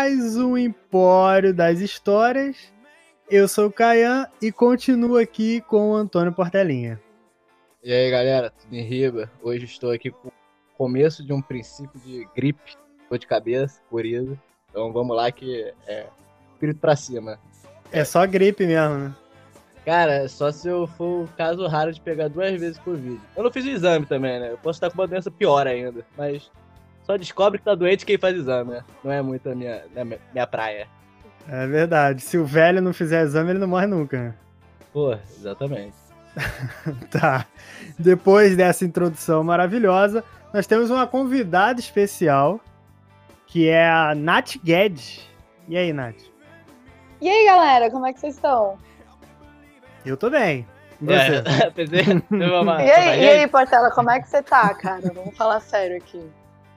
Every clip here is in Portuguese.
mais um Empório das Histórias. Eu sou o Caian e continuo aqui com o Antônio Portelinha. E aí, galera, tudo em riba? Hoje estou aqui com o começo de um princípio de gripe, dor de cabeça, coriza. Então vamos lá que é espírito pra cima. É só gripe mesmo, né? Cara, só se eu for o caso raro de pegar duas vezes Covid. Eu não fiz o exame também, né? Eu posso estar com uma doença pior ainda, mas só descobre que tá doente quem faz exame, né? Não é muito a minha, a minha praia. É verdade. Se o velho não fizer exame, ele não morre nunca. Né? Pô, exatamente. tá. Depois dessa introdução maravilhosa, nós temos uma convidada especial, que é a Nath Guedes. E aí, Nath? E aí, galera, como é que vocês estão? Eu tô bem. E, é, e aí, e aí, Portela, como é que você tá, cara? Vamos falar sério aqui.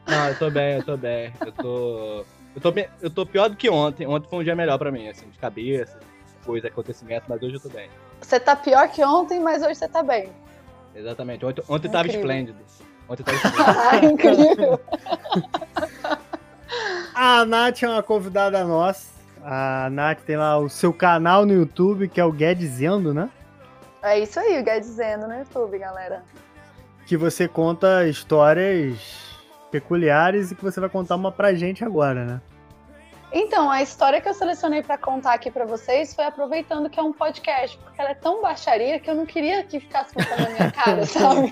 Não, eu tô bem, eu tô bem. Eu tô. Eu tô, bem, eu tô pior do que ontem. Ontem foi um dia melhor pra mim, assim, de cabeça, coisa, acontecimento, mas hoje eu tô bem. Você tá pior que ontem, mas hoje você tá bem. Exatamente. Ontem, ontem tava esplêndido. Ontem tava esplêndido. ah, incrível. A Nath é uma convidada nossa. A Nath tem lá o seu canal no YouTube, que é o Guedizendo, né? É isso aí, o Guedizendo no YouTube, galera. Que você conta histórias peculiares e que você vai contar uma pra gente agora, né? Então, a história que eu selecionei para contar aqui para vocês foi aproveitando que é um podcast, porque ela é tão baixaria que eu não queria que ficasse contando na minha cara, sabe?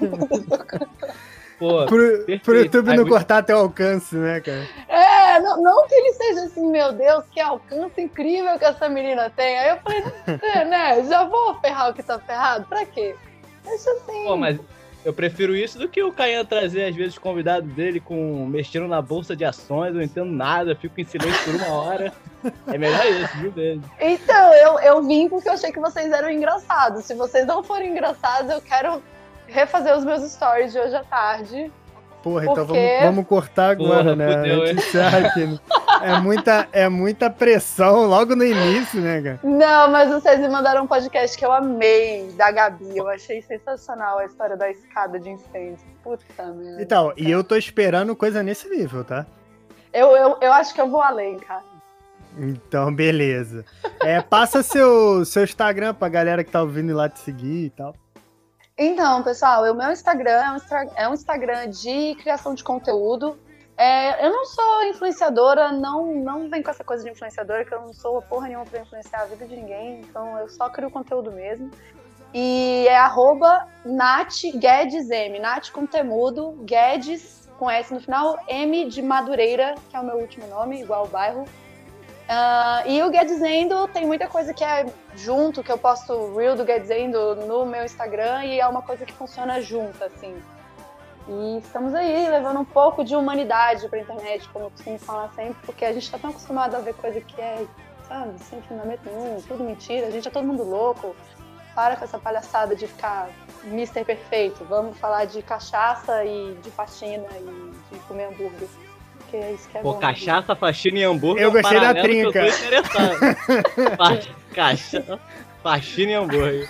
Pô, pro, pro YouTube não cortar até o alcance, né, cara? É, não, não, que ele seja assim, meu Deus, que alcance incrível que essa menina tem. Aí eu falei, é, né, já vou ferrar o que tá ferrado, pra quê? Deixa assim. Pô, mas eu prefiro isso do que o Caian trazer, às vezes, convidado dele com mexendo na bolsa de ações, eu não entendo nada, fico em silêncio por uma hora. É melhor isso, viu, mesmo? Então, eu, eu vim porque eu achei que vocês eram engraçados. Se vocês não forem engraçados, eu quero refazer os meus stories de hoje à tarde. Porra, então vamos, vamos cortar agora, Porra, né? Fudeu, aqui. é, muita, é muita pressão logo no início, né, cara? Não, mas vocês me mandaram um podcast que eu amei, da Gabi. Eu achei sensacional a história da escada de incêndio. Puta merda. Então, e eu tô esperando coisa nesse nível, tá? Eu, eu, eu acho que eu vou além, cara. Então, beleza. É, passa seu, seu Instagram pra galera que tá ouvindo ir lá te seguir e tal. Então, pessoal, o meu Instagram é um, é um Instagram de criação de conteúdo. É, eu não sou influenciadora, não, não vem com essa coisa de influenciadora, que eu não sou porra nenhuma pra influenciar a vida de ninguém, então eu só crio conteúdo mesmo. E é arroba Nath Guedes M, Nath com temudo, Guedes com S no final, M de Madureira, que é o meu último nome, igual o bairro, Uh, e o Guedzendo tem muita coisa que é junto, que eu posto reel do Guedzendo no meu Instagram e é uma coisa que funciona junto, assim. E estamos aí levando um pouco de humanidade pra internet, como eu costumo falar sempre, porque a gente tá tão acostumado a ver coisa que é, sabe, sem fundamento nenhum, tudo mentira, a gente é todo mundo louco. Para com essa palhaçada de ficar Mister Perfeito. Vamos falar de cachaça e de faxina e de comer hambúrguer porque é isso que é Pô, bom. cachaça, faxina e hambúrguer. Eu gostei da trinca. Eu tô interessado. cachaça, faxina e hambúrguer.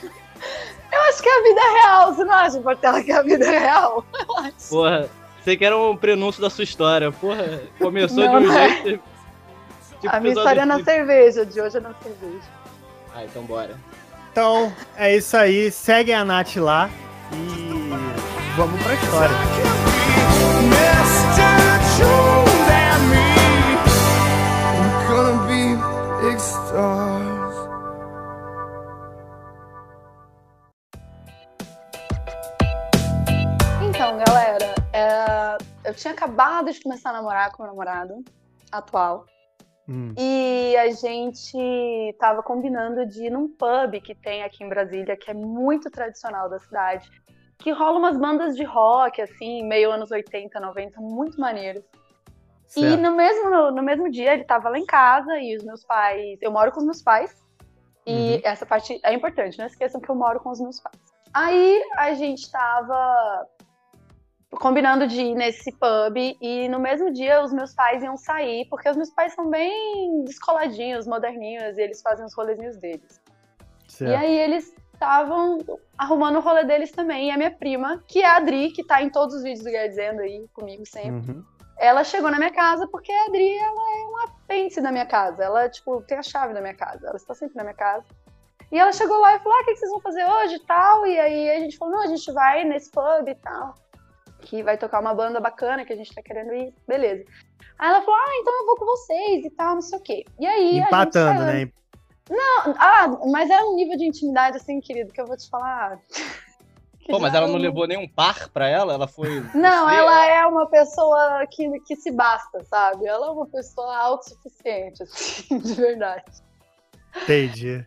Eu acho que é a vida real, você não acha, Portela, que é a vida real? Porra, você que era um prenúncio da sua história. Porra, começou não, de um é. jeito. Tipo, a minha história é na cerveja, de hoje é na cerveja. Ah, então bora. Então, é isso aí. Segue a Nath lá e vamos pra história. Então, eu tinha acabado de começar a namorar com meu namorado atual. Hum. E a gente tava combinando de ir num pub que tem aqui em Brasília, que é muito tradicional da cidade, que rola umas bandas de rock, assim, meio anos 80, 90, muito maneiros. Certo. E no mesmo, no, no, mesmo dia ele tava lá em casa e os meus pais. Eu moro com os meus pais. E uhum. essa parte é importante, não esqueçam que eu moro com os meus pais. Aí a gente tava combinando de ir nesse pub e no mesmo dia os meus pais iam sair, porque os meus pais são bem descoladinhos, moderninhos, e eles fazem os rolezinhos deles. Certo. E aí eles estavam arrumando o rolê deles também. E a minha prima, que é a Adri, que tá em todos os vídeos do Guia Dizendo aí comigo sempre, uhum. ela chegou na minha casa porque a Adri, ela é um apêndice da minha casa. Ela, tipo, tem a chave da minha casa. Ela está sempre na minha casa. E ela chegou lá e falou: Ah, o que vocês vão fazer hoje e tal? E aí a gente falou: Não, a gente vai nesse pub e tal. Que vai tocar uma banda bacana que a gente tá querendo ir. Beleza. Aí ela falou: Ah, então eu vou com vocês e tal, não sei o quê. E aí. Empatando, né? Não, ah, mas é um nível de intimidade assim, querido, que eu vou te falar. Pô, mas ela não levou nenhum par pra ela? Ela foi. Não, você... ela é uma pessoa que, que se basta, sabe? Ela é uma pessoa autossuficiente, assim, de verdade. Entendi.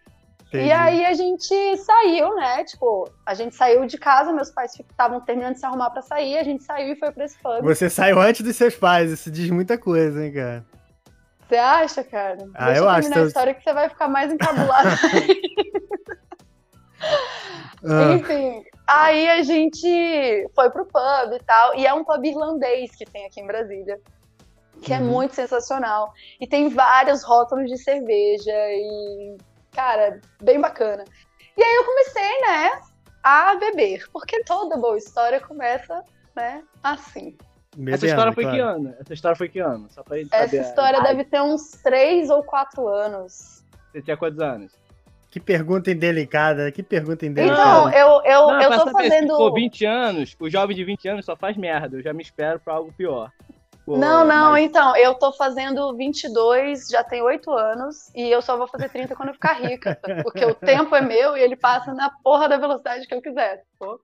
Entendi. E aí a gente saiu, né? Tipo, a gente saiu de casa, meus pais estavam terminando de se arrumar pra sair, a gente saiu e foi pra esse pub. Você saiu antes dos seus pais, isso diz muita coisa, hein, cara? Você acha, cara? Ah, Deixa eu, eu acho. a história que você vai ficar mais encabulado. ah. Enfim, aí a gente foi pro pub e tal, e é um pub irlandês que tem aqui em Brasília que é uhum. é muito sensacional. E tem vários rótulos de cerveja e cara, bem bacana. E aí eu comecei, né, a beber, porque toda boa história começa, né, assim. Essa história foi claro. que ano? Essa história foi que ano? Só pra Essa saber. história deve ter uns 3 ou 4 anos. Você tinha quantos anos? Que pergunta indelicada, que pergunta indelicada. Então, eu, eu, não, eu tô fazendo. Se for 20 anos, o jovem de 20 anos só faz merda. Eu já me espero pra algo pior. Não, não, mas... então, eu tô fazendo 22, já tem 8 anos, e eu só vou fazer 30 quando eu ficar rica, porque o tempo é meu e ele passa na porra da velocidade que eu quiser. Pô.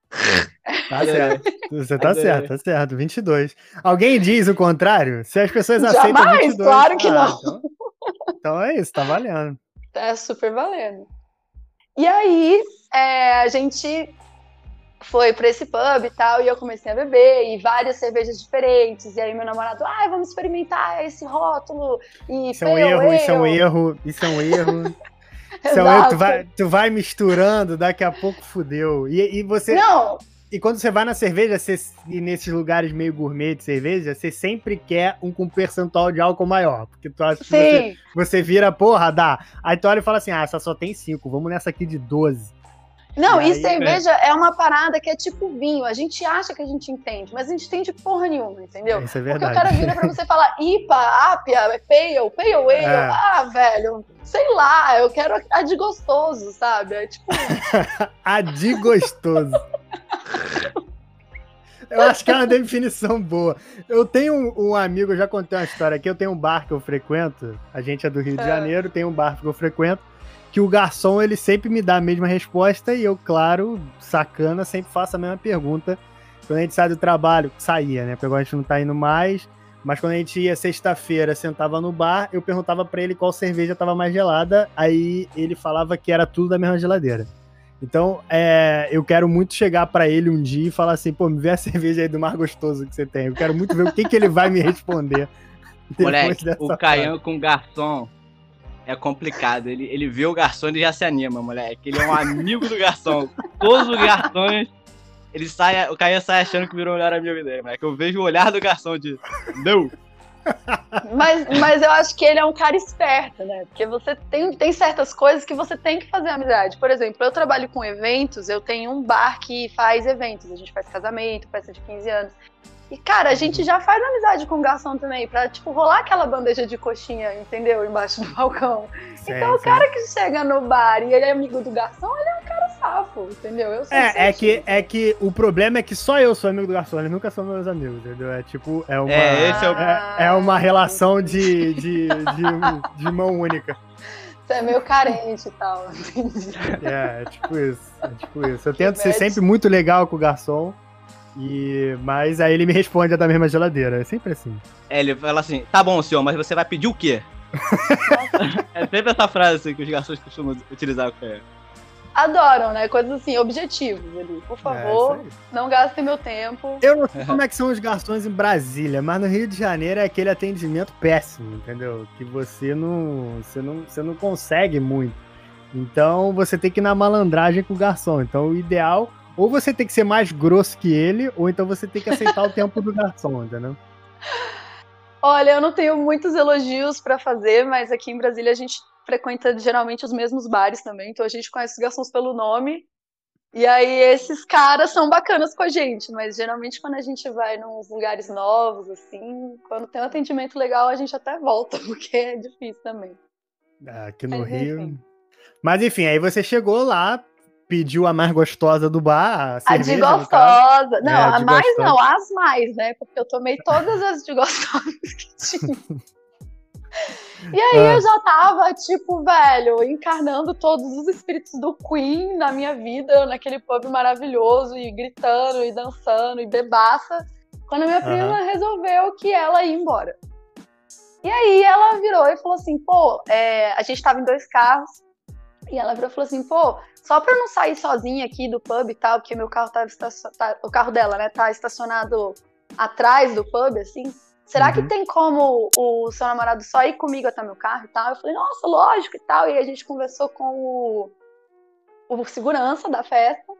Tá certo. Você tá certo, tá certo. 22. Alguém diz o contrário? Se as pessoas aceitam Jamais, 22... claro que ah, não. Então, então é isso, tá valendo. É super valendo. E aí, é, a gente foi pra esse pub e tal, e eu comecei a beber, e várias cervejas diferentes, e aí meu namorado, ah, vamos experimentar esse rótulo, e Isso é um erro, isso é um erro, isso é um erro. Isso é um erro, tu vai, tu vai misturando, daqui a pouco fudeu. E, e você... Não! E quando você vai na cerveja, você, e nesses lugares meio gourmet de cerveja, você sempre quer um com percentual de álcool maior. Porque tu acha que você, você, vira, porra, dá. Aí tu olha e fala assim: ah, essa só tem 5, vamos nessa aqui de 12. Não, e, e aí, cerveja é. é. uma parada que é tipo vinho. A gente acha que a gente entende, mas a gente entende porra nenhuma, entendeu? Isso é verdade. Porque o cara vira pra você falar IPA, APIA, Pale, Pale Ale. É. Ah, velho, sei lá, eu quero a de gostoso, sabe? É tipo. a de gostoso. Eu acho que é uma definição boa. Eu tenho um, um, amigo, eu já contei uma história aqui, eu tenho um bar que eu frequento, a gente é do Rio de é. Janeiro, tem um bar que eu frequento, que o garçom ele sempre me dá a mesma resposta e eu, claro, sacana, sempre faço a mesma pergunta. Quando a gente sai do trabalho, saía, né? Porque agora a gente não tá indo mais, mas quando a gente ia sexta-feira, sentava no bar, eu perguntava para ele qual cerveja tava mais gelada, aí ele falava que era tudo da mesma geladeira. Então, é, eu quero muito chegar para ele um dia e falar assim, pô, me vê a cerveja aí do mais gostoso que você tem. Eu quero muito ver o que, que ele vai me responder. Moleque, o Caian com garçom é complicado. Ele, ele vê o garçom e já se anima, moleque. Ele é um amigo do garçom. Todos os garçons, ele sai, o Caio sai achando que virou o melhor amigo dele, moleque. Eu vejo o olhar do garçom de. Não! Mas, mas eu acho que ele é um cara esperto, né? Porque você tem, tem certas coisas que você tem que fazer amizade. Por exemplo, eu trabalho com eventos, eu tenho um bar que faz eventos. A gente faz casamento, festa de 15 anos. E, cara, a gente já faz amizade com o garçom também, pra, tipo, rolar aquela bandeja de coxinha, entendeu? Embaixo do balcão. Sim, então, sim. o cara que chega no bar e ele é amigo do garçom, ele é um cara safo, entendeu? Eu é, é que, é que o problema é que só eu sou amigo do garçom, eles nunca são meus amigos, entendeu? É tipo, é uma, é, esse é, o... é, é uma relação de, de, de, de mão única. Você é meio carente e tal. É, é tipo isso. É tipo isso. Eu tento ser sempre muito legal com o garçom. E, mas aí ele me responde a da mesma geladeira. É sempre assim. É, ele fala assim: tá bom, senhor, mas você vai pedir o quê? é sempre essa frase assim, que os garçons costumam utilizar com ele. Adoram, né? Coisas assim, objetivos ali. Por é, favor, é, não gastem meu tempo. Eu não sei como é que são os garçons em Brasília, mas no Rio de Janeiro é aquele atendimento péssimo, entendeu? Que você não, você não, você não consegue muito. Então você tem que ir na malandragem com o garçom. Então o ideal ou você tem que ser mais grosso que ele, ou então você tem que aceitar o tempo do garçom, entendeu? Olha, eu não tenho muitos elogios para fazer, mas aqui em Brasília a gente frequenta geralmente os mesmos bares também, então a gente conhece os garçons pelo nome. E aí esses caras são bacanas com a gente, mas geralmente quando a gente vai nos lugares novos, assim, quando tem um atendimento legal, a gente até volta, porque é difícil também. Aqui no Mas, Rio. enfim. Mas enfim, aí você chegou lá, pediu a mais gostosa do bar, a A de gostosa. Não, É, a mais gostosa. não, as mais, né? Porque eu tomei todas as de gostosas que tinha. E aí Ah. eu já tava, tipo, velho, encarnando todos os espíritos do Queen na minha vida, naquele pub maravilhoso, e gritando, e dançando, e bebaça, quando a minha prima resolveu que ela ia embora. E aí ela virou e falou assim, pô, é, a gente tava em dois carros, e ela virou e falou assim, pô, só pra eu não sair sozinha aqui do pub e tal, porque meu carro tava estacion... tá- o carro dela, né, tá estacionado atrás do pub, assim. Será Uhum. que tem como o seu namorado só ir comigo até meu carro e tal? Eu falei, nossa, lógico e tal. E a gente conversou com o, o segurança da festa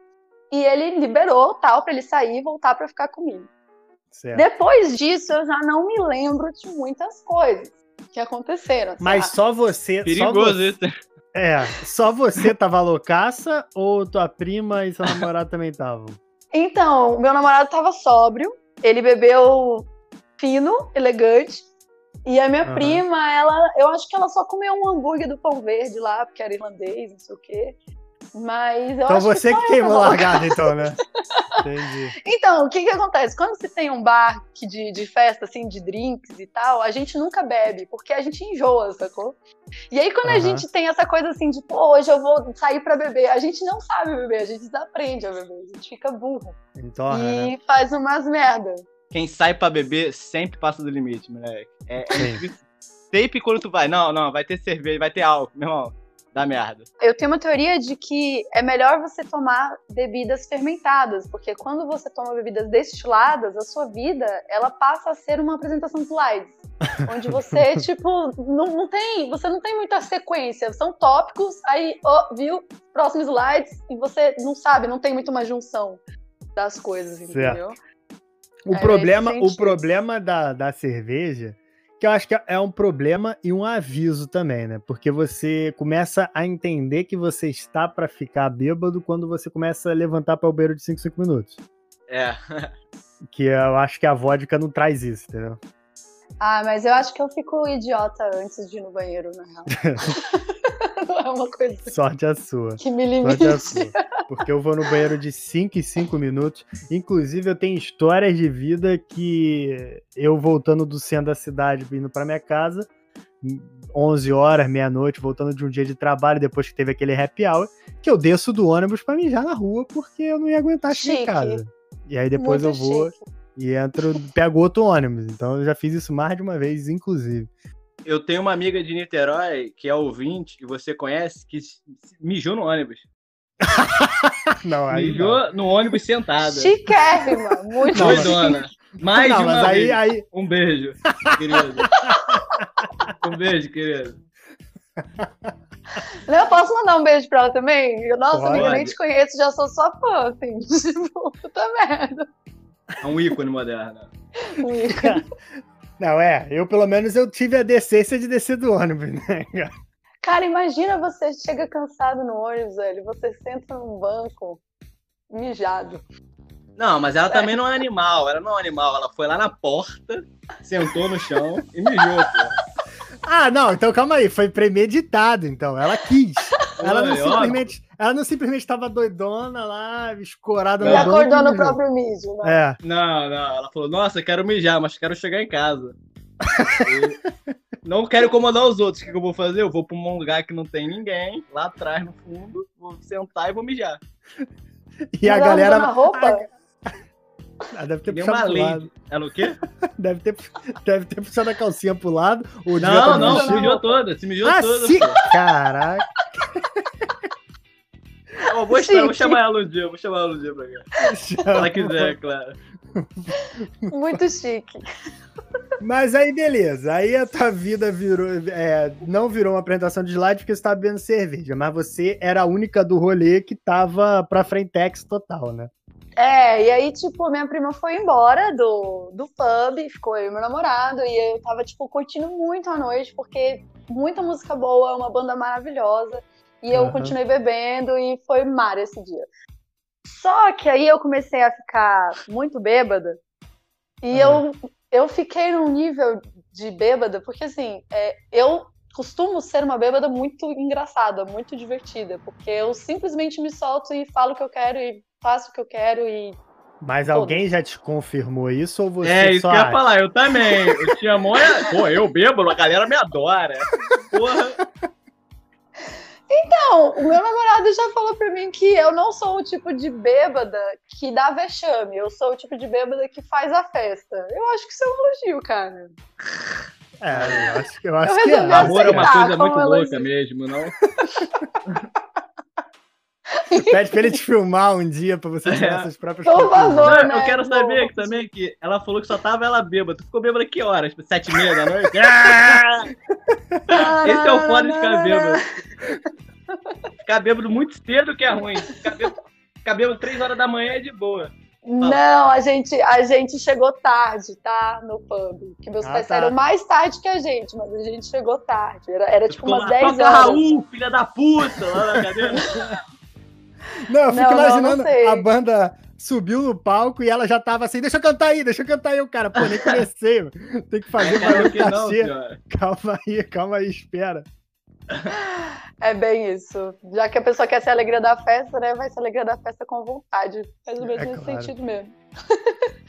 e ele liberou tal pra ele sair e voltar pra ficar comigo. Certo. Depois disso, eu já não me lembro de muitas coisas que aconteceram. Mas sabe? só você. só Perigoso você, isso. É, só você tava loucaça ou tua prima e seu namorado também estavam? Então, meu namorado tava sóbrio, ele bebeu fino, elegante. E a minha Aham. prima, ela, eu acho que ela só comeu um hambúrguer do pão verde lá, porque era irlandês, não sei o quê. Mas eu Então acho você que, que, queimou a largada, então, né? Entendi. Então, o que que acontece? Quando você tem um bar que de, de festa, assim, de drinks e tal, a gente nunca bebe, porque a gente enjoa, sacou? E aí, quando a Aham. gente tem essa coisa assim de, pô, hoje eu vou sair pra beber, a gente não sabe beber, a gente desaprende a beber, a gente fica burro. Então, né? e faz umas merda. Quem sai pra beber sempre passa do limite, moleque. É, é sempre quando tu vai. Não, não, vai ter cerveja, vai ter álcool, meu irmão. Dá merda. Eu tenho uma teoria de que é melhor você tomar bebidas fermentadas, porque quando você toma bebidas destiladas, a sua vida ela passa a ser uma apresentação de slides, onde você tipo não, não tem, você não tem muita sequência, são tópicos, aí ó, viu próximos slides e você não sabe, não tem muito uma junção das coisas, Certo. entendeu? O É, problema, o problema da, da cerveja, que eu acho que é um problema e um aviso também, né? Porque você começa a entender que você está pra ficar bêbado quando você começa a levantar para o banheiro de 5, 5 minutos. É. Que eu acho que a vodka não traz isso, entendeu? Ah, mas eu acho que eu fico idiota antes de ir no banheiro, na real. é uma coisa Sorte a sua. que me Sorte a limite. sua. Porque eu vou no banheiro de 5 em 5 minutos. Inclusive, eu tenho histórias de vida que eu voltando do centro da cidade, indo pra minha casa, 11 horas, meia-noite, voltando de um dia de trabalho, depois que teve aquele happy hour, que eu desço do ônibus pra mijar na rua, porque eu não ia aguentar chegar em casa. E aí depois Muito eu vou chique. e entro, pego outro ônibus. Então eu já fiz isso mais de uma vez, inclusive. Eu tenho uma amiga de Niterói, que é ouvinte, que você conhece, que mijou no ônibus. Não, aí. não. mijou no ônibus sentada. Chiquérrima, muito Não, Doidona. Mais não, de uma mas aí, vez. aí, Um beijo, querido. um beijo, querido. Eu posso mandar um beijo pra ela também? Eu, Nossa, amiga, eu nem te conheço, já sou sua fã, assim. Tipo, puta merda. É um ícone moderno. Não, é, eu pelo menos eu tive a decência de descer do ônibus, né, cara? Cara, imagina você chega cansado no ônibus, velho. Você senta num banco, mijado. Não, mas ela também não é animal. Ela não é animal. Ela foi lá na porta, sentou no chão e mijou, pô. Ah, não, então calma aí, foi premeditado, então. Ela quis. Ela não Oi, ó. Ela não simplesmente estava doidona lá, escorada E no banco. acordou e no próprio mijo, né? É, Não, não. Ela falou, nossa, quero mijar, mas quero chegar em casa. E não quero incomodar os outros. O que que eu vou fazer? Eu vou pra um lugar que não tem ninguém, lá atrás, no fundo, vou sentar e vou mijar. e a galera na roupa? Ah, deve ter Deu puxado uma pro lei. lado. Ela o quê? Deve ter, deve ter puxado a calcinha pro lado. O dia Não, tá não, se mijou toda, se mijou Ah, toda. sim! pô. Caraca, Eu vou, vou chamar ela um dia, vou chamar ela um dia pra cá. Se ela quiser, claro. Muito chique. Mas aí, beleza. Aí a tua vida virou. é, não virou uma apresentação de slide porque você tava bebendo cerveja, mas você era a única do rolê que tava pra frentex total, né? É, e aí, tipo, minha prima foi embora do, do pub, ficou eu e meu namorado, e eu tava, tipo, curtindo muito a noite, porque muita música boa, uma banda maravilhosa, e eu Aham. continuei bebendo, e foi mar esse dia. Só que aí eu comecei a ficar muito bêbada e eu, eu fiquei num nível de bêbada, porque assim, é, eu costumo ser uma bêbada muito engraçada, muito divertida, porque eu simplesmente me solto e falo o que eu quero e faço o que eu quero e. Mas alguém já te confirmou isso ou você É, isso só que eu ia falar, eu também. Eu tinha mó. Pô, eu bebo, a galera me adora. Porra. Não, o meu namorado já falou pra mim que eu não sou o tipo de bêbada que dá vexame, eu sou o tipo de bêbada que faz a festa. Eu acho que isso é um elogio, cara. É, eu acho, que- eu acho Eu que é. Amor é uma coisa muito louca elogio. mesmo, não? Pede pra ele te filmar um dia pra você tirar É. suas próprias Por favor. Né? eu quero saber que também que ela falou que só tava ela bêbada. Tu ficou bêbada que horas? Tipo, sete e meia da noite? Ah! Esse é o foda de ficar bêbado. Ficar bêbado muito cedo que é ruim. Ficar bêbado, ficar bêbado três horas da manhã é de boa. Não, a gente, a gente chegou tarde, tá? No pub. Que meus Ah, pais tá. saíram mais tarde que a gente, mas a gente chegou tarde. Era, era tipo umas lá, 10 toca horas. Raul, filha da puta, lá na cadeira. Não, eu fico Não, não, imaginando não sei. a banda subiu no palco e ela já tava assim, deixa eu cantar aí, deixa eu cantar aí, o cara, pô, nem comecei, tem que fazer Claro o não, cachê. calma aí, calma aí, espera. É bem isso. Já que a pessoa quer ser a alegria da festa, né? Vai ser a alegria da festa com vontade. Ou menos É nesse claro. sentido mesmo.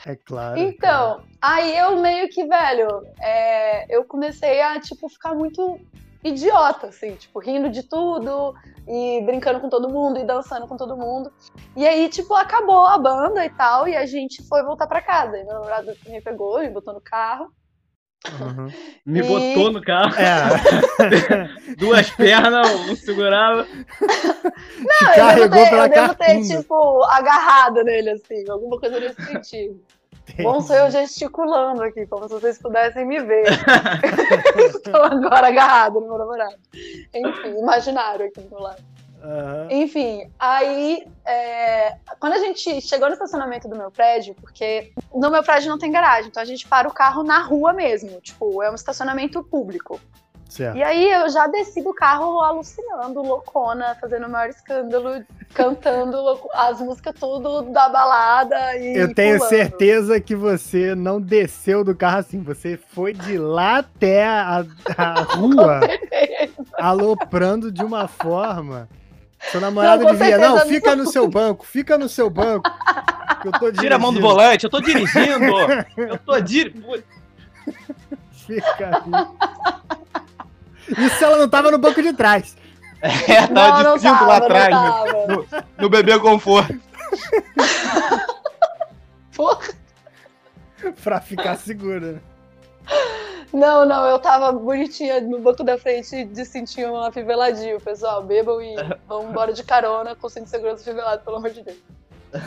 É claro. Então, aí eu meio que, velho, é, eu comecei a, tipo, ficar muito idiota, assim, tipo, rindo de tudo e brincando com todo mundo e dançando com todo mundo. E aí, tipo, acabou a banda e tal, e a gente foi voltar pra casa. E meu namorado me pegou, me botou no carro. Uhum. Me E- botou no carro, É, duas pernas, um segurava. te eu devo carregou ter, pela eu devo ter, tipo, agarrado nele, assim, alguma coisa nesse sentido. Bom, sou eu gesticulando aqui, como se vocês pudessem me ver. Estou agora agarrado no meu namorado. Enfim, imaginário aqui do meu lado. Aham. Enfim, aí é, quando a gente chegou no estacionamento do meu prédio, porque no meu prédio não tem garagem, então a gente para o carro na rua mesmo, tipo, é um estacionamento público. Certo. E aí eu já desci do carro alucinando, loucona, fazendo o maior escândalo, cantando as músicas tudo da balada e Eu tenho pulando. certeza que você não desceu do carro assim, você foi de lá até a, a rua aloprando de uma forma. Seu namorado Não, devia, não, fica no seu banco, fica no seu banco. Que eu tô Tira a mão do dirigindo. volante, eu tô dirigindo. Eu tô dirigindo. Fica aí. Isso se ela não tava no banco de trás. É, Não, tava não de cinto tava, lá não atrás, no, tava. no, no bebê conforto. Porra. Pra ficar segura. né? Não, não, eu tava bonitinha no banco da frente de cintinho afiveladinho, pessoal. Bebam e vão embora de carona com cinto de segurança afivelado, pelo amor de Deus.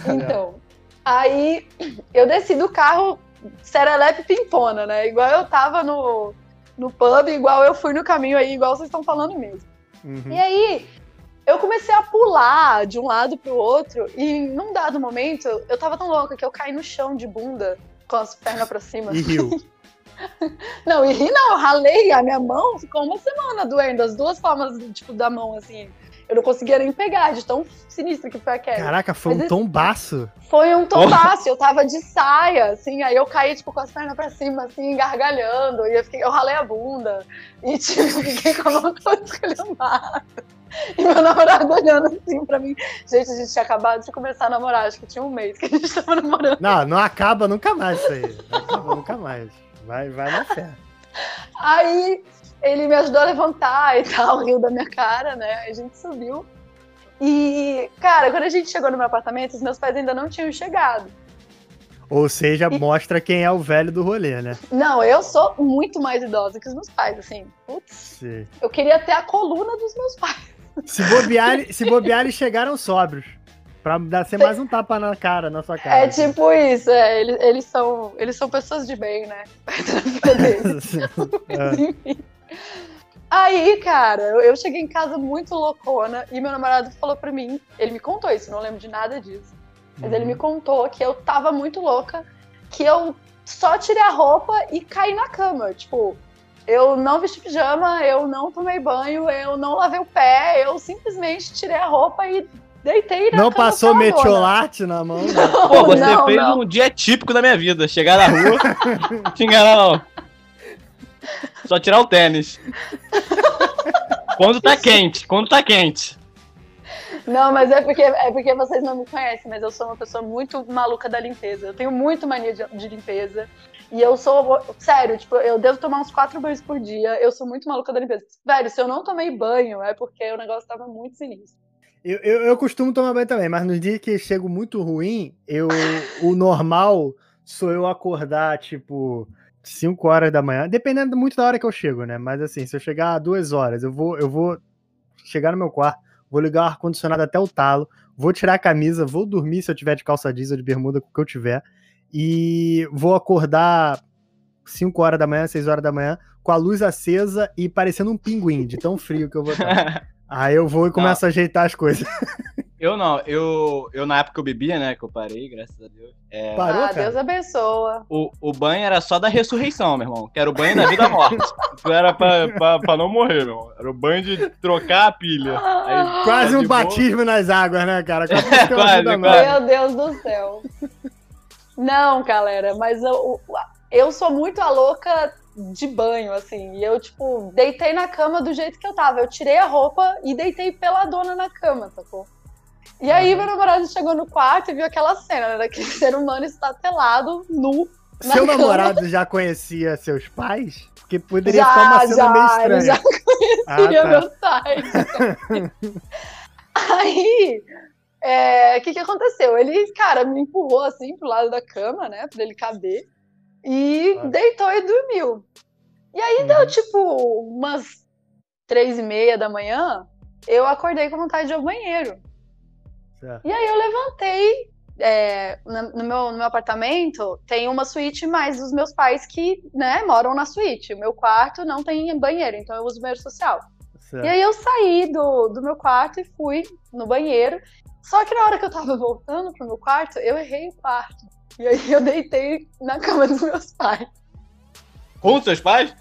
Então, aí eu desci do carro serelepe pimpona, né? Igual eu tava no, no pub, igual eu fui no caminho aí, igual vocês estão falando mesmo. Uhum. E aí, eu comecei a pular de um lado pro outro, e num dado momento, eu tava tão louca que eu caí no chão de bunda, com as pernas pra cima. E riu. Não, e ri não, eu ralei a minha mão, ficou uma semana doendo, as duas palmas, tipo, da mão, assim. Eu não conseguia nem pegar, de tão sinistro que foi a queda. Caraca, foi Mas um esse- tombaço. Foi um tombaço, eu tava de saia, assim, aí eu caí, tipo, com as pernas pra cima, assim, gargalhando, e eu, fiquei, eu ralei a bunda, e, tipo, fiquei com a mão toda esculhambada. E meu namorado olhando assim pra mim. Gente, a gente tinha acabado de começar a namorar, acho que tinha um mês que a gente tava namorando. Não, não acaba nunca mais isso aí. Não acaba nunca mais. Vai, vai na fé. Aí ele me ajudou a levantar e tal, riu da minha cara, né? A gente subiu. E, cara, quando a gente chegou no meu apartamento, os meus pais ainda não tinham chegado. Ou seja, E- mostra quem é o velho do rolê, né? Não, eu sou muito mais idosa que os meus pais, assim. Putz, eu queria ter a coluna dos meus pais. se bobear, se bobear, eles chegaram sóbrios. Pra dar ser mais um tapa na cara, na sua cara. É tipo isso, é, eles, eles, são, eles são pessoas de bem, né? Deles. É. Enfim. Aí, cara, eu, cheguei em casa muito loucona e meu namorado falou pra mim, ele me contou isso, não lembro de nada disso, mas ele me Uhum. contou que eu tava muito louca, que eu só tirei a roupa e caí na cama, tipo, eu não vesti pijama, eu não tomei banho, eu não lavei o pé, eu simplesmente tirei a roupa e Deitei na Não cama passou peladona. metiolate na mão? Não, Pô, você não, fez não. um dia típico da minha vida. Chegar na rua, te enganar não. Só tirar o tênis. Quando tá quente, quando tá quente. Não, mas é porque, é porque vocês não me conhecem, mas eu sou uma pessoa muito maluca da limpeza. Eu tenho muito mania de, de limpeza. E eu sou, sério, tipo, eu devo tomar uns quatro banhos por dia. Eu sou muito maluca da limpeza. Velho, se eu não tomei banho, é porque o negócio tava muito sinistro. Eu, eu, eu costumo tomar banho também, mas nos dias que chego muito ruim, eu, o normal sou eu acordar, tipo, 5 horas da manhã, dependendo muito da hora que eu chego, né? Mas assim, se eu chegar a 2 horas, eu vou, eu vou chegar no meu quarto, vou ligar o ar-condicionado até o talo, vou tirar a camisa, vou dormir se eu tiver de calça jeans ou de bermuda, com o que eu tiver, e vou acordar 5 horas da manhã, 6 horas da manhã, com a luz acesa e parecendo um pinguim, de tão frio que eu vou estar. Aí eu vou e começo a ajeitar as coisas. Eu não, eu, eu na época que eu bebia, né, que eu parei, graças a Deus. é, Parou, ah, cara? Deus abençoa. o, o banho era só da ressurreição, meu irmão. Que era o banho da vida morte. Isso era pra, pra, pra não morrer, meu irmão. Era o banho de trocar a pilha. Aí, Quase de um boa. batismo nas águas, né, cara? Quase, uma Quase, quase. Meu Deus do céu. Não, galera, mas eu, eu sou muito a louca de banho, assim. E eu, tipo, deitei na cama do jeito que eu tava. Eu tirei a roupa e deitei peladona na cama, sacou? E aí, meu namorado chegou no quarto e viu aquela cena, né? Daquele ser humano estatelado, nu. na Seu cama. namorado já conhecia seus pais? Porque poderia Já, ficar uma cena já, meio estranha. já conhecia Ah, tá. meus pais. Aí, é, o que que aconteceu? Ele, cara, me empurrou assim pro lado da cama, né, pra ele caber, e Ah. deitou e dormiu. E aí Uhum. deu, tipo, umas três e meia da manhã, eu acordei com vontade de ir ao banheiro. Certo. E aí eu levantei, é, no, meu, no meu apartamento tem uma suíte mais dos meus pais que, né, moram na suíte. O meu quarto não tem banheiro, então eu uso banheiro social. Certo. E aí eu saí do, do meu quarto e fui no banheiro. Só que na hora que eu tava voltando pro meu quarto, eu errei o quarto. E aí eu deitei na cama dos meus pais. Com seus pais?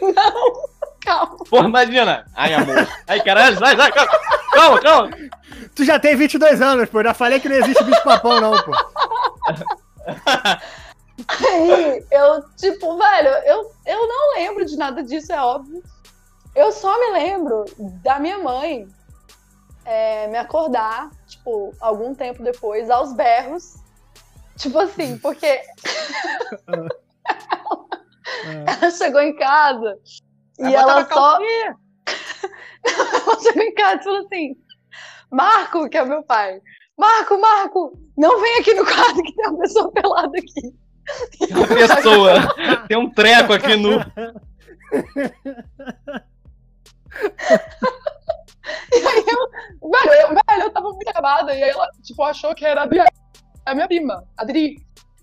Não, calma. Pô, imagina. Ai, amor. Ai, caralho, sai, sai, calma. Calma, calma. Tu já tem 22 anos, pô. Já falei que não existe bicho papão, não, pô. Aí eu, tipo, velho, eu, eu não lembro de nada disso, é óbvio. Eu só me lembro da minha mãe é, me acordar, tipo, algum tempo depois, aos berros. Tipo assim, porque Ah, ela chegou em casa e Vai botar ela só. Ela chegou em casa e falou assim: Marco, que é o meu pai, Marco, Marco, não vem aqui no quarto que tem uma pessoa pelada aqui. Tem uma pessoa. Tem um treco aqui no. E aí eu, velho, eu, velho, eu tava muito acabada. E aí ela, tipo, achou que era a, Adri, a minha prima, a Adri.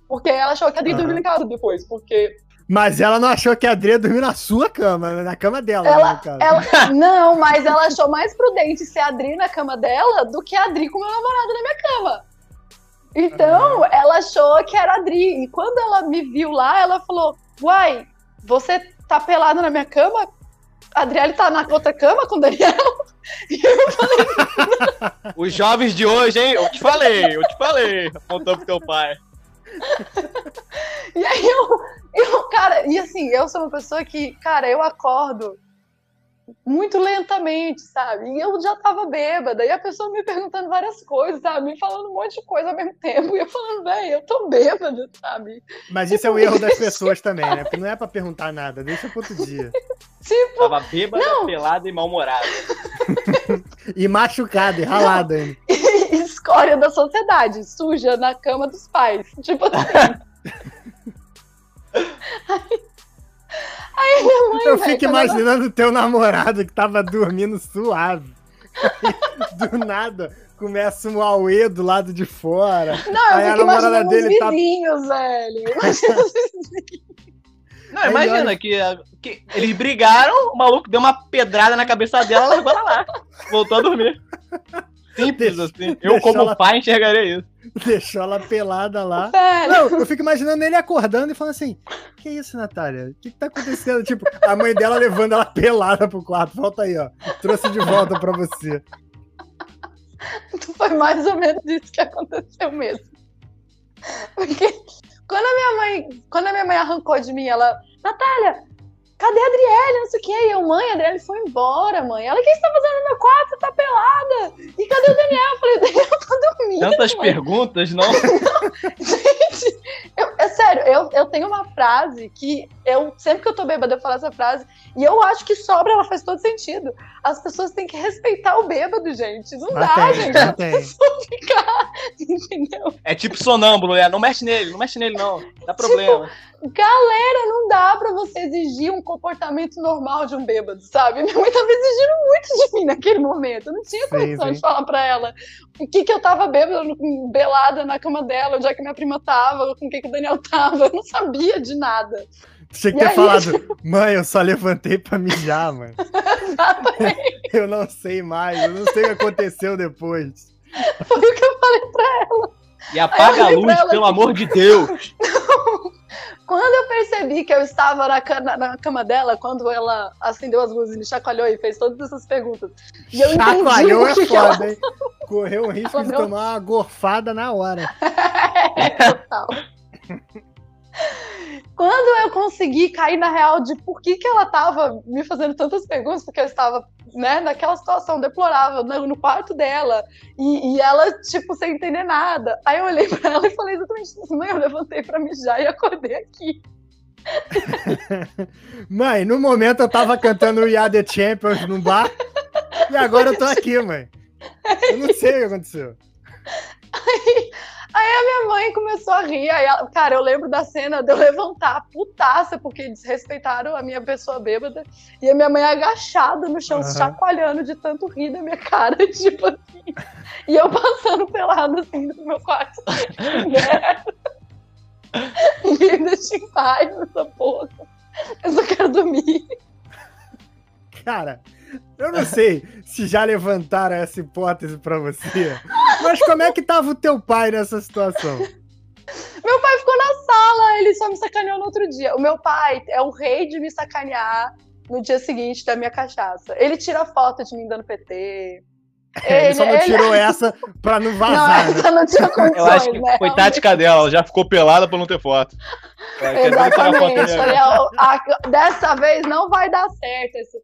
Porque ela achou que a Adri Aham. dormiu em casa depois. Porque Mas ela não achou que a Adria dormiu na sua cama, na cama dela, Ela- né, cara. ela. Não, mas ela achou mais prudente ser a Adri na cama dela do que a Adri com o meu namorado na minha cama. Então, ela achou que era a Adri. E quando ela me viu lá, ela falou: Uai, você tá pelado na minha cama? A Adriele tá na outra cama com o Daniel? E eu falei, Os jovens de hoje, hein? Eu te falei, eu te falei. Apontou pro teu pai. E aí eu, eu, cara, e assim, eu sou uma pessoa que, cara, eu acordo muito lentamente, sabe? E eu já tava bêbada, e a pessoa me perguntando várias coisas, sabe? Me falando um monte de coisa ao mesmo tempo, e eu falando, velho, eu tô bêbada, sabe? Mas isso é o erro das pessoas também, né? Porque não é pra perguntar nada, deixa pro outro dia. Tipo, Tava bêbada, pelada e mal-humorada. E machucado, e ralado ainda. Escória da sociedade, suja na cama dos pais. Tipo assim. aí, aí minha mãe, Eu velho, fico ela- imaginando o teu namorado que tava dormindo suave. Aí, do nada, começa um auê do lado de fora. Não, Aí eu a fico namorada imaginando os dele tá- vizinhos, velho. Imagina os vizinhos. Não, Aí imagina olha- que, que eles brigaram, o maluco deu uma pedrada na cabeça dela e largou ela lá. Voltou a dormir. Simples assim. Eu, como ela- pai, enxergaria isso. Deixou ela pelada lá. Velho, Não, eu fico imaginando ele acordando e falando assim: Que isso, Natália? O que, que tá acontecendo? Tipo, a mãe dela levando ela pelada pro quarto. Volta aí, ó. Trouxe de volta pra você. Foi mais ou menos isso que aconteceu mesmo. Porque quando a minha mãe, quando a minha mãe arrancou de mim, ela, Natália, cadê a Adriele? Não sei o que. E eu, mãe, a Adriele foi embora, mãe. Ela, o que você tá fazendo no meu quarto? Você tá pelada. E cadê o Daniel? Eu falei, Daniel tá dormindo. Tantas mãe. perguntas, não? Gente, eu, é sério, eu, eu tenho uma frase que eu, sempre que eu tô bêbada, eu falo essa frase, e eu acho que sobra, ela faz todo sentido. As pessoas têm que respeitar o bêbado, gente. Não dá, tem, gente. mas A tem. pessoa ficar, entendeu? É tipo sonâmbulo, é. Não mexe nele, não mexe nele, não. Dá problema. Galera, não dá pra você exigir um comportamento normal de um bêbado, sabe? Minha mãe tava exigindo muito de mim naquele momento. Eu não tinha Sim, condição sim. de falar pra ela o que que eu tava bêbada, belada na cama dela, onde é que minha prima tava, com o que que o Daniel tava. Eu não sabia de nada. Tinha que ter aí? falado, mãe, eu só levantei pra mijar, mano. Exatamente. Eu não sei mais, eu não sei o que aconteceu depois. Foi o que eu falei pra E apaga a luz, ela pelo amor de Deus. Quando eu percebi que eu estava na, ca- na- cama dela, quando ela acendeu as luzes, me chacoalhou e fez todas essas perguntas. E eu entendi Chacoalhou o é que que ela foda, hein? Correu o risco Ela de deu- tomar uma gorfada na hora. Total. Quando eu consegui cair na real de por que, que ela tava me fazendo tantas perguntas, porque eu estava né, naquela situação deplorável no, no quarto dela, e, e ela, tipo, sem entender nada. Aí eu olhei pra ela e falei exatamente isso, mãe, eu levantei pra mijar e acordei aqui. Mãe, no momento eu tava cantando We Are The Champions no bar, e agora eu tô aqui, mãe. Eu não sei o que aconteceu. Aí a minha mãe começou a rir. Aí ela- cara, eu lembro da cena de eu levantar putaça, porque desrespeitaram a minha pessoa bêbada. E a minha mãe agachada no chão, Aham. chacoalhando de tanto rir da minha cara, tipo assim. E eu passando pelado assim no meu quarto. Me deixa em paz nessa porra. Eu só quero dormir. Cara, eu não sei se já levantaram essa hipótese pra você, mas como é que tava o teu pai nessa situação? Meu pai ficou na sala, ele só me sacaneou no outro dia. O meu pai é o rei de me sacanear no dia seguinte da minha cachaça. Ele tira foto de mim dando PT. É, ele só não tirou essa pra não Não, vazar, né? essa não tinha condições, Eu acho que né? foi tática dela, ela já ficou pelada pra não ter foto. Foto Exatamente. agora. ó, a- dessa vez não vai dar certo essa,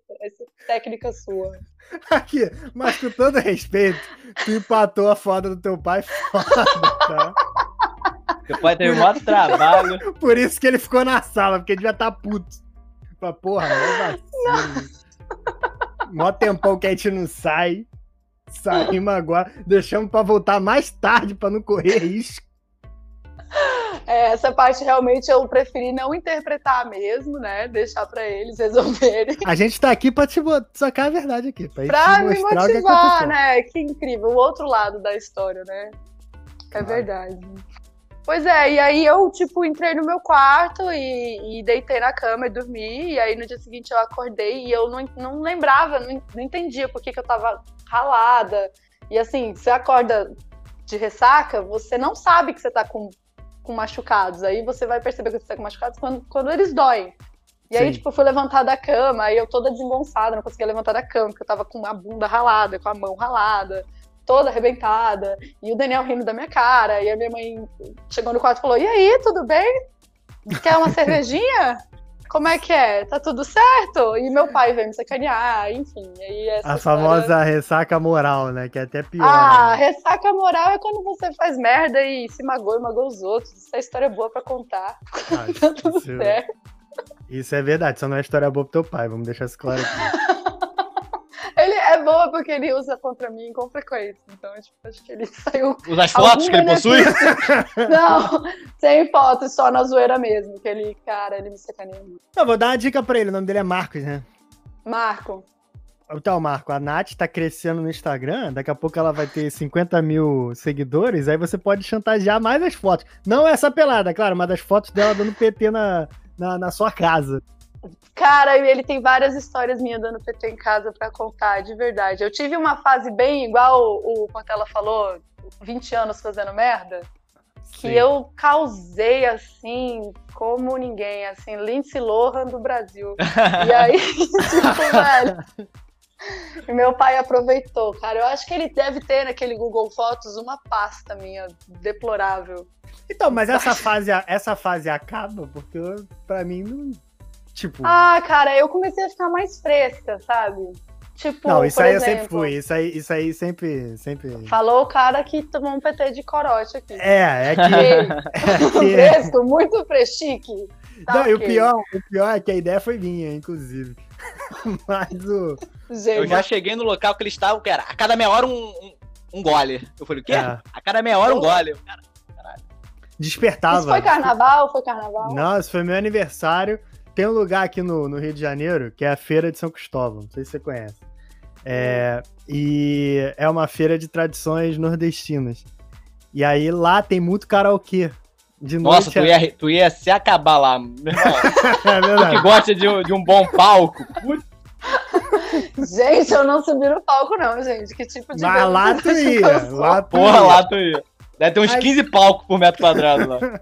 técnica sua. Aqui, mas com todo respeito, tu empatou a foda do teu pai foda, tá? Seu pai teve maior trabalho. Por isso que ele ficou na sala, porque ele devia estar puto. Fala, porra, mó vacilo. Mó tempão que a gente não sai. Saímos agora, deixamos pra voltar mais tarde pra não correr risco. É, essa parte realmente eu preferi não interpretar mesmo, né? Deixar pra eles resolverem. A gente tá aqui pra te sacar a verdade aqui. Pra, gente Pra me que motivar, aconteceu. né? Que incrível. O outro lado da história, né? É Claro. verdade. Pois é, e aí eu, tipo, entrei no meu quarto e, e deitei na cama e dormi. E aí no dia seguinte eu acordei e eu não, não lembrava, não, não entendia por que, que eu tava ralada. E assim, você acorda de ressaca, você não sabe que você tá com, com machucados. Aí você vai perceber que você tá com machucados quando, quando eles doem. E aí, Sim. tipo, eu fui levantar da cama, aí eu toda desengonçada, não conseguia levantar da cama, porque eu tava com a bunda ralada, com a mão ralada, toda arrebentada, e o Daniel rindo da minha cara, e a minha mãe chegou no quarto e falou: E aí, tudo bem? Quer uma cervejinha? Como é que é? Tá tudo certo? E meu pai veio me sacanear, enfim. e Aí A história- famosa ressaca moral, né? Que é até pior. Ah, né? ressaca moral é quando você faz merda e se magoa e magoa os outros. Essa história é boa pra contar. Ah, Tá tudo isso, certo. isso é verdade, só não é história boa pro teu pai, vamos deixar isso claro aqui. Boa porque ele usa contra mim com frequência. Então, tipo, acho que ele saiu. As fotos que ele possui? Não, sem fotos, só na zoeira mesmo. Que ele, cara, ele me sacaneia muito. Eu vou dar uma dica pra ele, o nome dele é Marcos, né? Marco, Então, Marco, a Nath tá crescendo no Instagram, daqui a pouco ela vai ter 50 mil seguidores, aí você pode chantagear mais as fotos. Não essa pelada, claro, mas das fotos dela dando PT na, na, na sua casa. Cara, ele tem várias histórias minhas dando PT em casa pra contar, de verdade. Eu tive uma fase bem igual o, Portela falou, 20 anos fazendo merda, que Sim. eu causei assim, como ninguém, assim, Lindsay Lohan do Brasil. E aí, tipo, velho, E meu pai aproveitou, cara. Eu acho que ele deve ter naquele Google Fotos uma pasta minha deplorável. Então, mas essa fase, essa fase acaba porque pra mim não. Tipo. Ah, cara, eu comecei a ficar mais fresca, sabe? Tipo, não, isso por aí eu exemplo, sempre fui. Isso aí, isso aí sempre. sempre... Falou o cara que tomou um PT de corote aqui. É, é que. É que- fresco, muito freschique. Tá Não, e o pior, o pior é que a ideia foi minha, inclusive. Mas o. Gente, Eu já cheguei no local que eles estavam, que era a cada meia hora um, um, um gole. Eu falei, o quê? É. A cada meia hora um gole. Eu, Cara, Despertava. Isso foi carnaval? Foi carnaval? Não, isso foi meu aniversário. Tem um lugar aqui no, no Rio de Janeiro que é a Feira de São Cristóvão. Não sei se você conhece. É, e é uma feira de tradições nordestinas. E aí lá tem muito karaokê. De Nossa, noite tu é- ia, tu ia se acabar lá. É tu que verdade. gosta de, um- de um bom palco. Putz, Gente, eu não subi no palco, não, gente. Que tipo de. Mas lá tu ia. Lá tu porra, ia. lá tu ia. Deve ter uns Mas- 15 palcos por metro quadrado lá.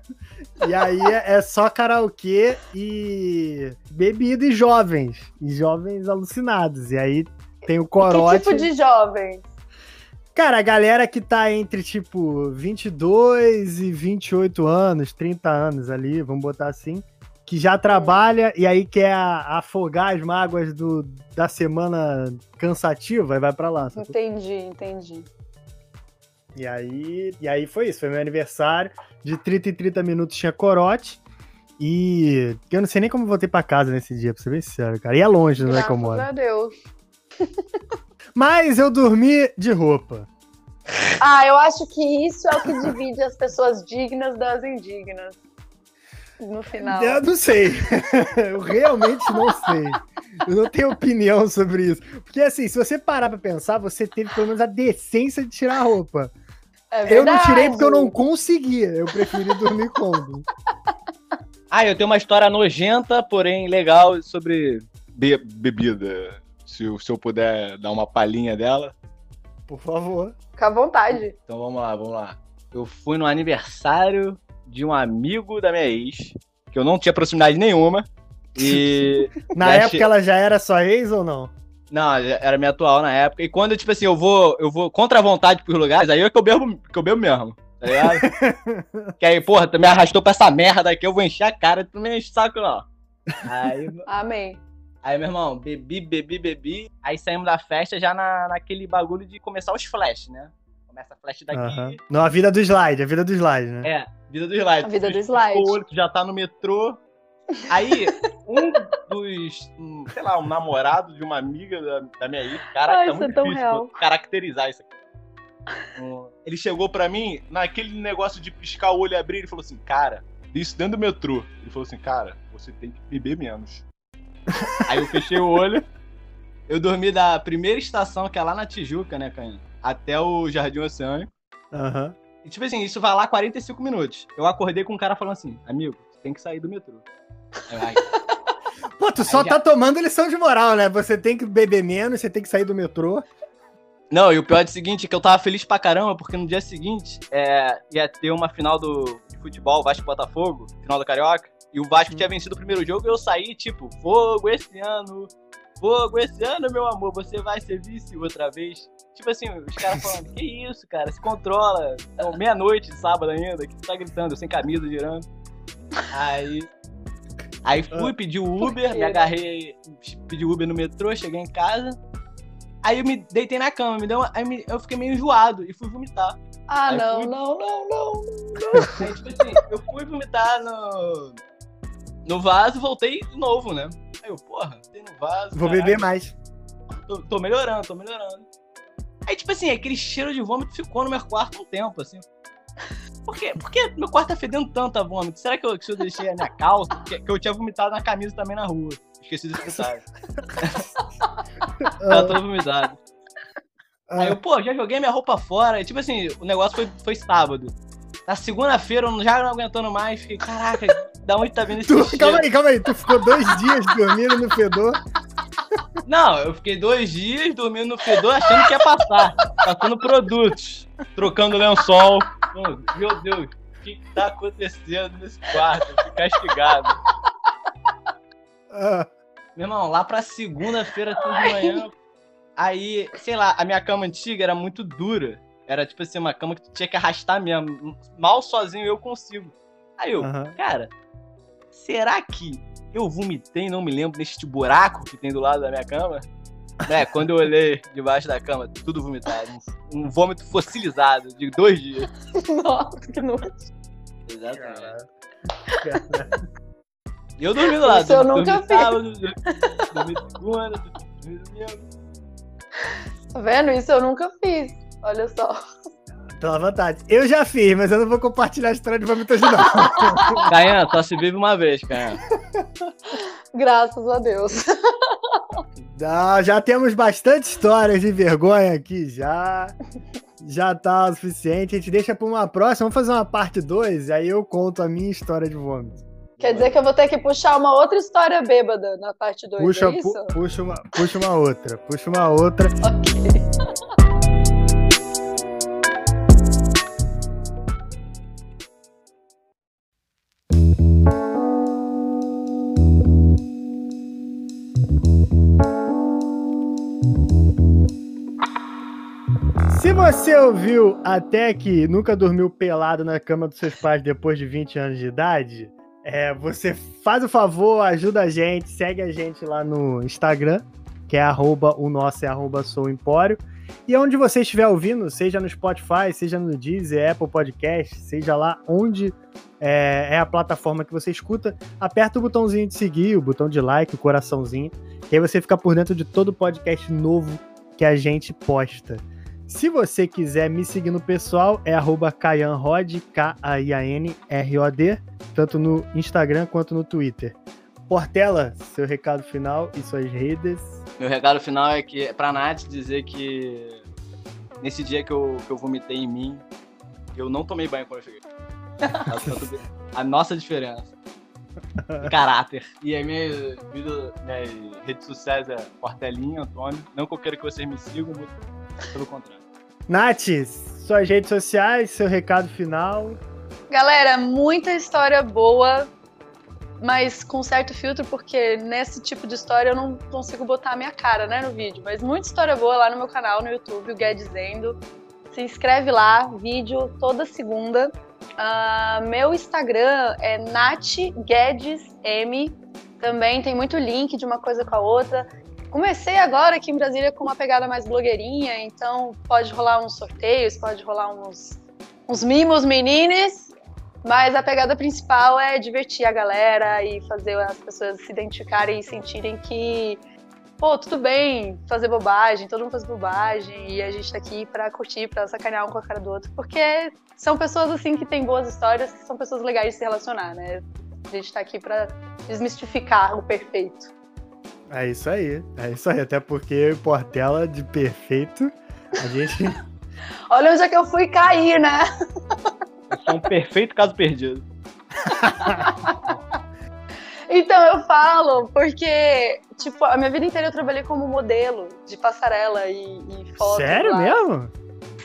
E aí é, é só karaokê e bebida e jovens. E jovens alucinados. E aí tem o Que corote. tipo de jovem? Cara, a galera que tá entre, tipo, 22 e 28 anos, 30 anos ali, vamos botar assim, que já trabalha e aí quer afogar as mágoas do, da semana cansativa e vai pra lá. Entendi, entendi. E aí, e aí foi isso, foi meu aniversário. De 30 em 30 minutos tinha corote. E eu não sei nem como voltei pra casa nesse dia, pra ser bem sincero, cara. E é longe, não é que eu Graças a Deus. Mas eu dormi de roupa. Ah, eu acho que isso é o que divide as pessoas dignas das indignas. No final. Eu não sei. eu realmente não sei. Eu não tenho opinião sobre isso. Porque assim, se você parar pra pensar, você teve pelo menos a decência de tirar a roupa. É Eu não tirei porque eu não conseguia. Eu preferi dormir como. Ah, eu tenho uma história nojenta, porém legal, sobre be- bebida. Se, eu- se eu puder dar uma palhinha dela. Por favor. Fica à vontade. Então vamos lá, vamos lá. Eu fui no aniversário de um amigo da minha ex, que eu não tinha proximidade nenhuma. E. Na época che- ela já era sua ex ou não? Não, era minha atual na época. E quando, tipo assim, eu vou, eu vou contra a vontade pros lugares, aí é que eu bebo, que eu bebo mesmo. Tá ligado? que aí, porra, tu me arrastou pra essa merda aqui, eu vou encher a cara, tu me enche o saco, não. Aí, Amém. aí, meu irmão, bebi, bebi, bebi. Aí saímos da festa já na, naquele bagulho de começar os flash, né? Começa a flash daqui. Aham. Não, a vida do slide, a vida do slide, né? É, vida do slide. A vida Tu do slide. O olho, tu já tá no metrô. Aí, um dos, um, sei lá, um namorado de uma amiga da, da minha ex, cara, Ai, tá muito é tão difícil real. caracterizar isso aqui. Um, Ele chegou pra mim, naquele negócio de piscar o olho e abrir, ele falou assim, cara, isso dentro do metrô. Ele falou assim, cara, você tem que beber menos. Aí eu fechei o olho, eu dormi da primeira estação, que é lá na Tijuca, né, Canha? Até o Jardim Oceânico. Aham. E, tipo assim, isso vai lá 45 minutos. Eu acordei com um cara falando assim, amigo, tem que sair do metrô. Aí, ai, Pô, tu só já- tá tomando lição de moral, né? Você tem que beber menos, você tem que sair do metrô. Não, e o pior é o seguinte, que eu tava feliz pra caramba, porque no dia seguinte é, ia ter uma final do, de futebol, Vasco Botafogo, final da Carioca, e o Vasco Hum. tinha vencido o primeiro jogo e eu saí, tipo, fogo esse ano, fogo esse ano, meu amor, você vai ser vice outra vez. Tipo assim, os caras falando, que isso, cara, se controla, é meia-noite de sábado ainda, que tu tá gritando, sem camisa, girando. Aí... Aí fui, Ah. pedi o Uber, me agarrei, pedi Uber no metrô, cheguei em casa, Aí eu me deitei na cama, me deu uma- aí me- eu fiquei meio enjoado e fui vomitar. Ah, Aí não, fui- não, não, não. Aí, tipo assim, eu fui vomitar no, no vaso voltei de novo, né? Aí eu, porra, voltei no vaso. Vou beber mais. Tô, tô melhorando, tô melhorando. Aí, tipo assim, aquele cheiro de vômito ficou no meu quarto um tempo, assim. Por quê? Por que meu quarto tá fedendo tanto a vômito? Será que eu, que eu deixei a minha calça? Que, que eu tinha vomitado na camisa também na rua. Esqueci desse detalhe. Tava todo vomitado. Aí eu, pô, já joguei minha roupa fora. E, tipo assim, o negócio foi, foi sábado. Na segunda-feira, eu já não aguentando mais. Fiquei, caraca, da onde tá vindo esse Tu, cheiro? calma aí, calma aí. Tu ficou dois dias dormindo no fedor. Não, eu fiquei dois dias dormindo no fedor achando que ia passar. Passando produtos. Trocando lençol. Meu Deus, o que, que tá acontecendo nesse quarto? Eu Fui castigado. Ah, Meu irmão, lá pra segunda-feira, tudo de manhã, Aí, sei lá, a minha cama antiga era muito dura. Era tipo assim, uma cama que tu tinha que arrastar mesmo. Mal sozinho eu consigo. Aí eu, Aham. cara, será que eu vomitei, não me lembro, neste buraco que tem do lado da minha cama? É, quando eu olhei debaixo da cama, tudo vomitado. Um, um vômito fossilizado de dois dias. Nossa, que nojo. Exatamente. E eu dormi do lado. Isso eu dormi nunca fiz. sábado, dormi segunda, dormi domingo. Tá vendo? Isso eu nunca fiz. Olha só. Pela vontade. Eu já fiz, mas eu não vou compartilhar a história de vômito hoje, não. Caian, só se vive uma vez, Caian. Graças a Deus. Não, já temos bastante histórias de vergonha aqui já. Já tá o suficiente. A gente deixa pra uma próxima. Vamos fazer uma parte 2 aí eu conto a minha história de vômito. Quer dizer que eu vou ter que puxar uma outra história bêbada na parte 2, Puxa, é pu- puxa, uma, puxa uma outra. Puxa uma outra. Ok. Se você ouviu até que nunca dormiu pelado na cama dos seus pais depois de 20 anos de idade, é, você faz o favor, ajuda a gente, segue a gente lá no Instagram, que é arroba, o nosso é arroba. E onde você estiver ouvindo, seja no Spotify, seja no Deezer, Apple Podcast, seja lá onde é, é a plataforma que você escuta, aperta o botãozinho de seguir, o botão de like, o coraçãozinho, que aí você fica por dentro de todo podcast novo que a gente posta. Se você quiser me seguir no pessoal, é arroba KaianRod, tanto no Instagram quanto no Twitter. Portela, seu recado final e suas redes. Meu recado final é que é pra Nath dizer que nesse dia que eu, que eu vomitei em mim, eu não tomei banho quando eu cheguei. Bem. A nossa diferença. De caráter. E a minha vida, minhas redes sociais é Portelinha, Antônio. Não que eu queira que vocês me sigam, muito pelo contrário. Nath, suas redes sociais, seu recado final. Galera, muita história boa, mas com certo filtro, porque nesse tipo de história eu não consigo botar a minha cara, né, no vídeo. Mas muita história boa lá no meu canal no YouTube, o Guedizendo. Se inscreve lá, vídeo toda segunda. Ah, meu Instagram é NathGuedesM. Também tem muito link de uma coisa com a outra. Comecei agora aqui em Brasília com uma pegada mais blogueirinha, então pode rolar uns sorteios, pode rolar uns, uns mimos menines, mas a pegada principal é divertir a galera e fazer as pessoas se identificarem e sentirem que, pô, tudo bem fazer bobagem, todo mundo faz bobagem e a gente tá aqui pra curtir, pra sacanear um com a cara do outro, porque são pessoas assim que têm boas histórias, são pessoas legais de se relacionar, né? A gente tá aqui pra desmistificar o perfeito. É isso aí, é isso aí. Até porque Portela, de perfeito, a gente. Olha onde é que eu fui cair, né? Eu sou um perfeito caso perdido. Então eu falo, porque, tipo, a minha vida inteira eu trabalhei como modelo de passarela e, e foto. Sério lá. mesmo?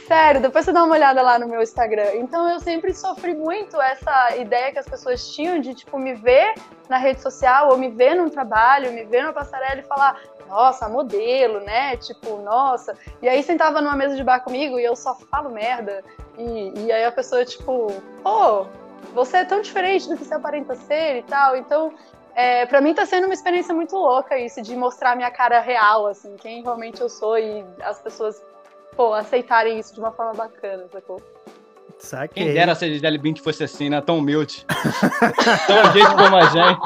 Sério, depois você dá uma olhada lá no meu Instagram. Então eu sempre sofri muito essa ideia que as pessoas tinham de, tipo, me ver na rede social, ou me ver num trabalho, me ver numa passarela e falar, nossa, modelo, né? Tipo, nossa. E aí sentava numa mesa de bar comigo e eu só falo merda. E, e aí a pessoa, tipo, pô, você é tão diferente do que você aparenta ser e tal. Então, é, para mim tá sendo uma experiência muito louca isso, de mostrar minha cara real, assim, quem realmente eu sou e as pessoas, pô, aceitarem isso de uma forma bacana, sacou? Saquei. Quem dera se a Gisele Bint fosse assim, né? Tão humilde. Tão gente como a gente.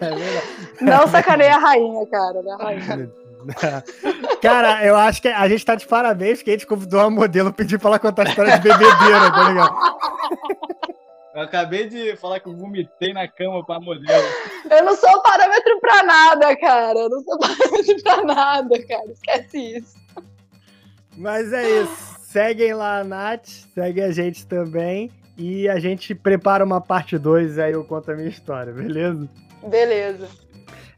É verdade. Não sacaneia a rainha, cara, né? A rainha. Cara, eu acho que a gente tá de parabéns, porque a gente convidou uma modelo pedir pra ela contar a história de bebedeira, tá ligado? Eu acabei de falar que eu vomitei na cama pra modelo. Eu não sou parâmetro pra nada, cara. Eu não sou parâmetro pra nada, cara. Esquece isso. Mas é isso. Seguem lá a Nath, segue a gente também. E a gente prepara uma parte 2 aí eu conto a minha história, beleza? Beleza.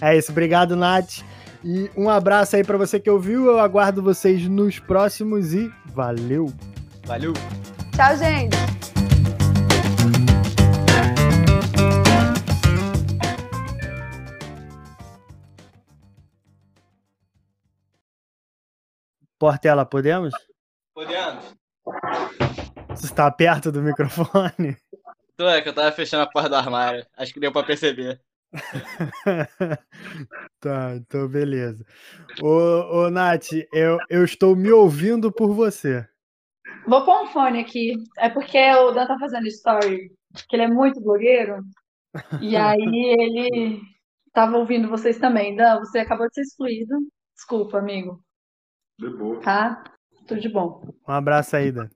É isso, obrigado, Nath. E um abraço aí pra você que ouviu. Eu aguardo vocês nos próximos e valeu! Valeu! Tchau, gente. Portela, podemos? Podemos. Você está perto do microfone? Tô, é que eu tava fechando a porta do armário. Acho que deu pra perceber. tá, então beleza. Ô, ô Nath, eu, eu estou me ouvindo por você. Vou pôr um fone aqui. É porque o Dan tá fazendo story, que ele é muito blogueiro. E aí ele tava ouvindo vocês também. Dan, você acabou de ser excluído. Desculpa, amigo. De boa. Tá? Tudo de bom. Um abraço aí, Dan.